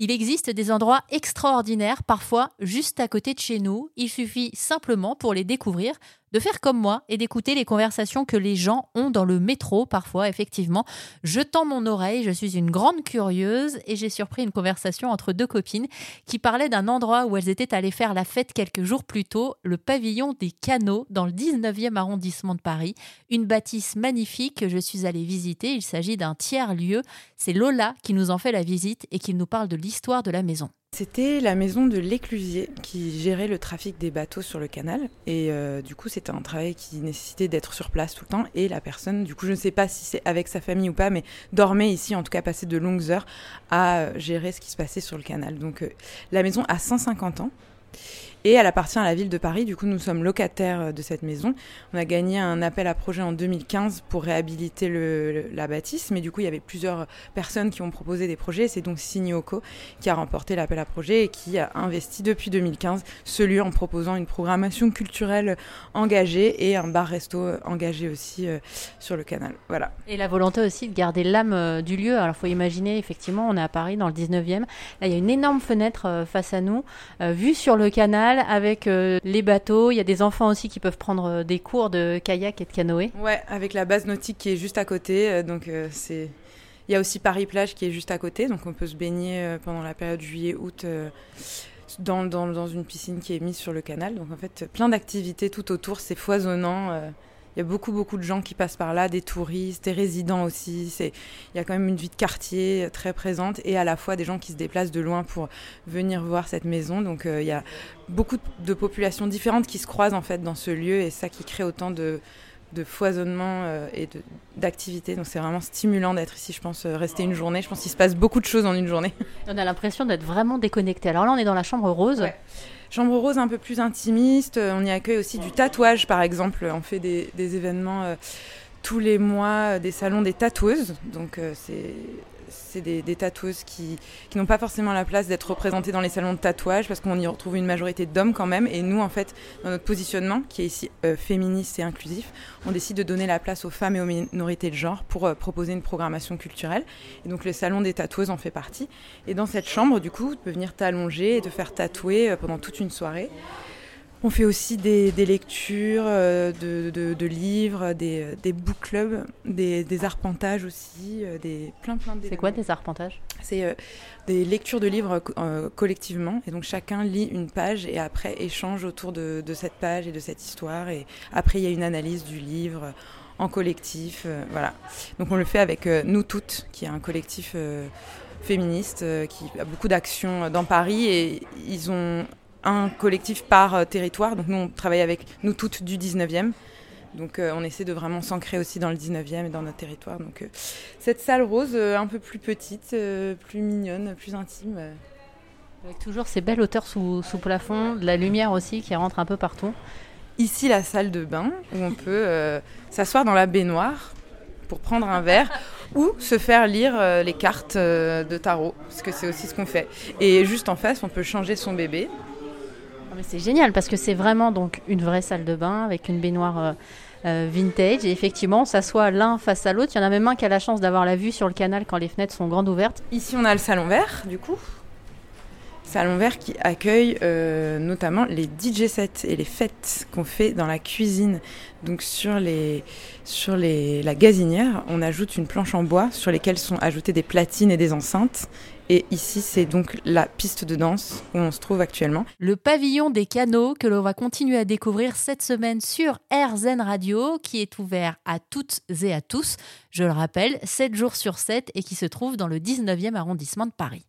Il existe des endroits extraordinaires, parfois juste à côté de chez nous. Il suffit simplement pour les découvrir de faire comme moi et d'écouter les conversations que les gens ont dans le métro parfois, effectivement. Je tends mon oreille, je suis une grande curieuse et j'ai surpris une conversation entre deux copines qui parlaient d'un endroit où elles étaient allées faire la fête quelques jours plus tôt, le pavillon des canaux dans le 19e arrondissement de Paris. Une bâtisse magnifique que je suis allée visiter. Il s'agit d'un tiers-lieu. C'est Lola qui nous en fait la visite et qui nous parle de l'histoire de la maison. C'était la maison de l'éclusier qui gérait le trafic des bateaux sur le canal. Et euh, du coup, c'était un travail qui nécessitait d'être sur place tout le temps. Et la personne, du coup, je ne sais pas si c'est avec sa famille ou pas, mais dormait ici, en tout cas, passait de longues heures à euh, gérer ce qui se passait sur le canal. Donc, euh, la maison a 150 ans. Et elle appartient à la ville de Paris. Du coup, nous sommes locataires euh, de cette maison. On a gagné un appel à projet en 2015 pour réhabiliter la bâtisse. Mais du coup, il y avait plusieurs personnes qui ont proposé des projets. C'est donc Signoco qui a remporté l'appel à projet et qui a investi depuis 2015 ce lieu en proposant une programmation culturelle engagée et un bar-resto engagé aussi euh, sur le canal. Voilà. Et la volonté aussi de garder l'âme euh, du lieu. Alors, il faut imaginer, effectivement, on est à Paris dans le 19e. Là, il y a une énorme fenêtre face à nous, vue sur le canal avec euh, les bateaux. Il y a des enfants aussi qui peuvent prendre euh, des cours de kayak et de canoë. Ouais, avec la base nautique qui est juste à côté. Euh, donc c'est. Il y a aussi Paris Plage qui est juste à côté, donc on peut se baigner pendant la période juillet-août dans, dans, une piscine qui est mise sur le canal. Donc en fait, plein d'activités tout autour, c'est foisonnant. Il y a beaucoup, beaucoup de gens qui passent par là, des touristes, des résidents aussi. C'est, il y a quand même une vie de quartier très présente et à la fois des gens qui se déplacent de loin pour venir voir cette maison. Donc euh, il y a beaucoup de populations différentes qui se croisent en fait dans ce lieu et ça qui crée autant de, de foisonnement euh, et d'activité. Donc c'est vraiment stimulant d'être ici, je pense, euh, rester une journée. Je pense qu'il se passe beaucoup de choses en une journée. On a l'impression d'être vraiment déconnecté. Alors là, on est dans la chambre rose. Chambre rose un peu plus intimiste. Euh, on y accueille aussi du tatouage, par exemple. On fait des, événements tous les mois, des salons des tatoueuses. Donc c'est c'est des, tatoueuses qui, n'ont pas forcément la place d'être représentées dans les salons de tatouage parce qu'on y retrouve une majorité d'hommes quand même. Et nous, en fait, dans notre positionnement, qui est ici euh, féministe et inclusif, on décide de donner la place aux femmes et aux minorités de genre pour euh, proposer une programmation culturelle. Et donc le salon des tatoueuses en fait partie. Et dans cette chambre, du coup, tu peux venir t'allonger et te faire tatouer euh, pendant toute une soirée. On fait aussi des, lectures euh, de, livres, des, des book clubs, des, arpentages aussi, euh, des plein plein C'est quoi des arpentages? C'est euh, des lectures de livres collectivement. Et donc chacun lit une page et après échange autour de, cette page et de cette histoire. Et après il y a une analyse du livre en collectif, voilà. Donc on le fait avec Nous Toutes, qui est un collectif féministe qui a beaucoup d'actions dans Paris. Et ils ont un collectif par euh, territoire. Donc nous, on travaille avec nous toutes du 19e. Donc euh, on essaie de vraiment s'ancrer aussi dans le 19e et dans notre territoire. Donc euh, cette salle rose, un peu plus petite, plus mignonne, plus intime. Avec toujours ces belles hauteurs sous, sous, plafond, de la lumière aussi qui rentre un peu partout. Ici la salle de bain où on peut s'asseoir dans la baignoire pour prendre un verre ou se faire lire les cartes de tarot, parce que c'est aussi ce qu'on fait. Et juste en face, on peut changer son bébé. C'est génial parce que c'est vraiment donc une vraie salle de bain avec une baignoire euh, euh, vintage et effectivement on s'assoit l'un face à l'autre. Il y en a même un qui a la chance d'avoir la vue sur le canal quand les fenêtres sont grandes ouvertes. Ici on a le salon vert du coup. Salon vert qui accueille euh, notamment les DJ sets et les fêtes qu'on fait dans la cuisine. Donc sur, les, sur les, la gazinière, on ajoute une planche en bois sur lesquelles sont ajoutées des platines et des enceintes. Et ici, c'est donc la piste de danse où on se trouve actuellement. Le pavillon des canaux que l'on va continuer à découvrir cette semaine sur RZN Radio, qui est ouvert à toutes et à tous, je le rappelle, 7 jours sur 7 et qui se trouve dans le 19e arrondissement de Paris.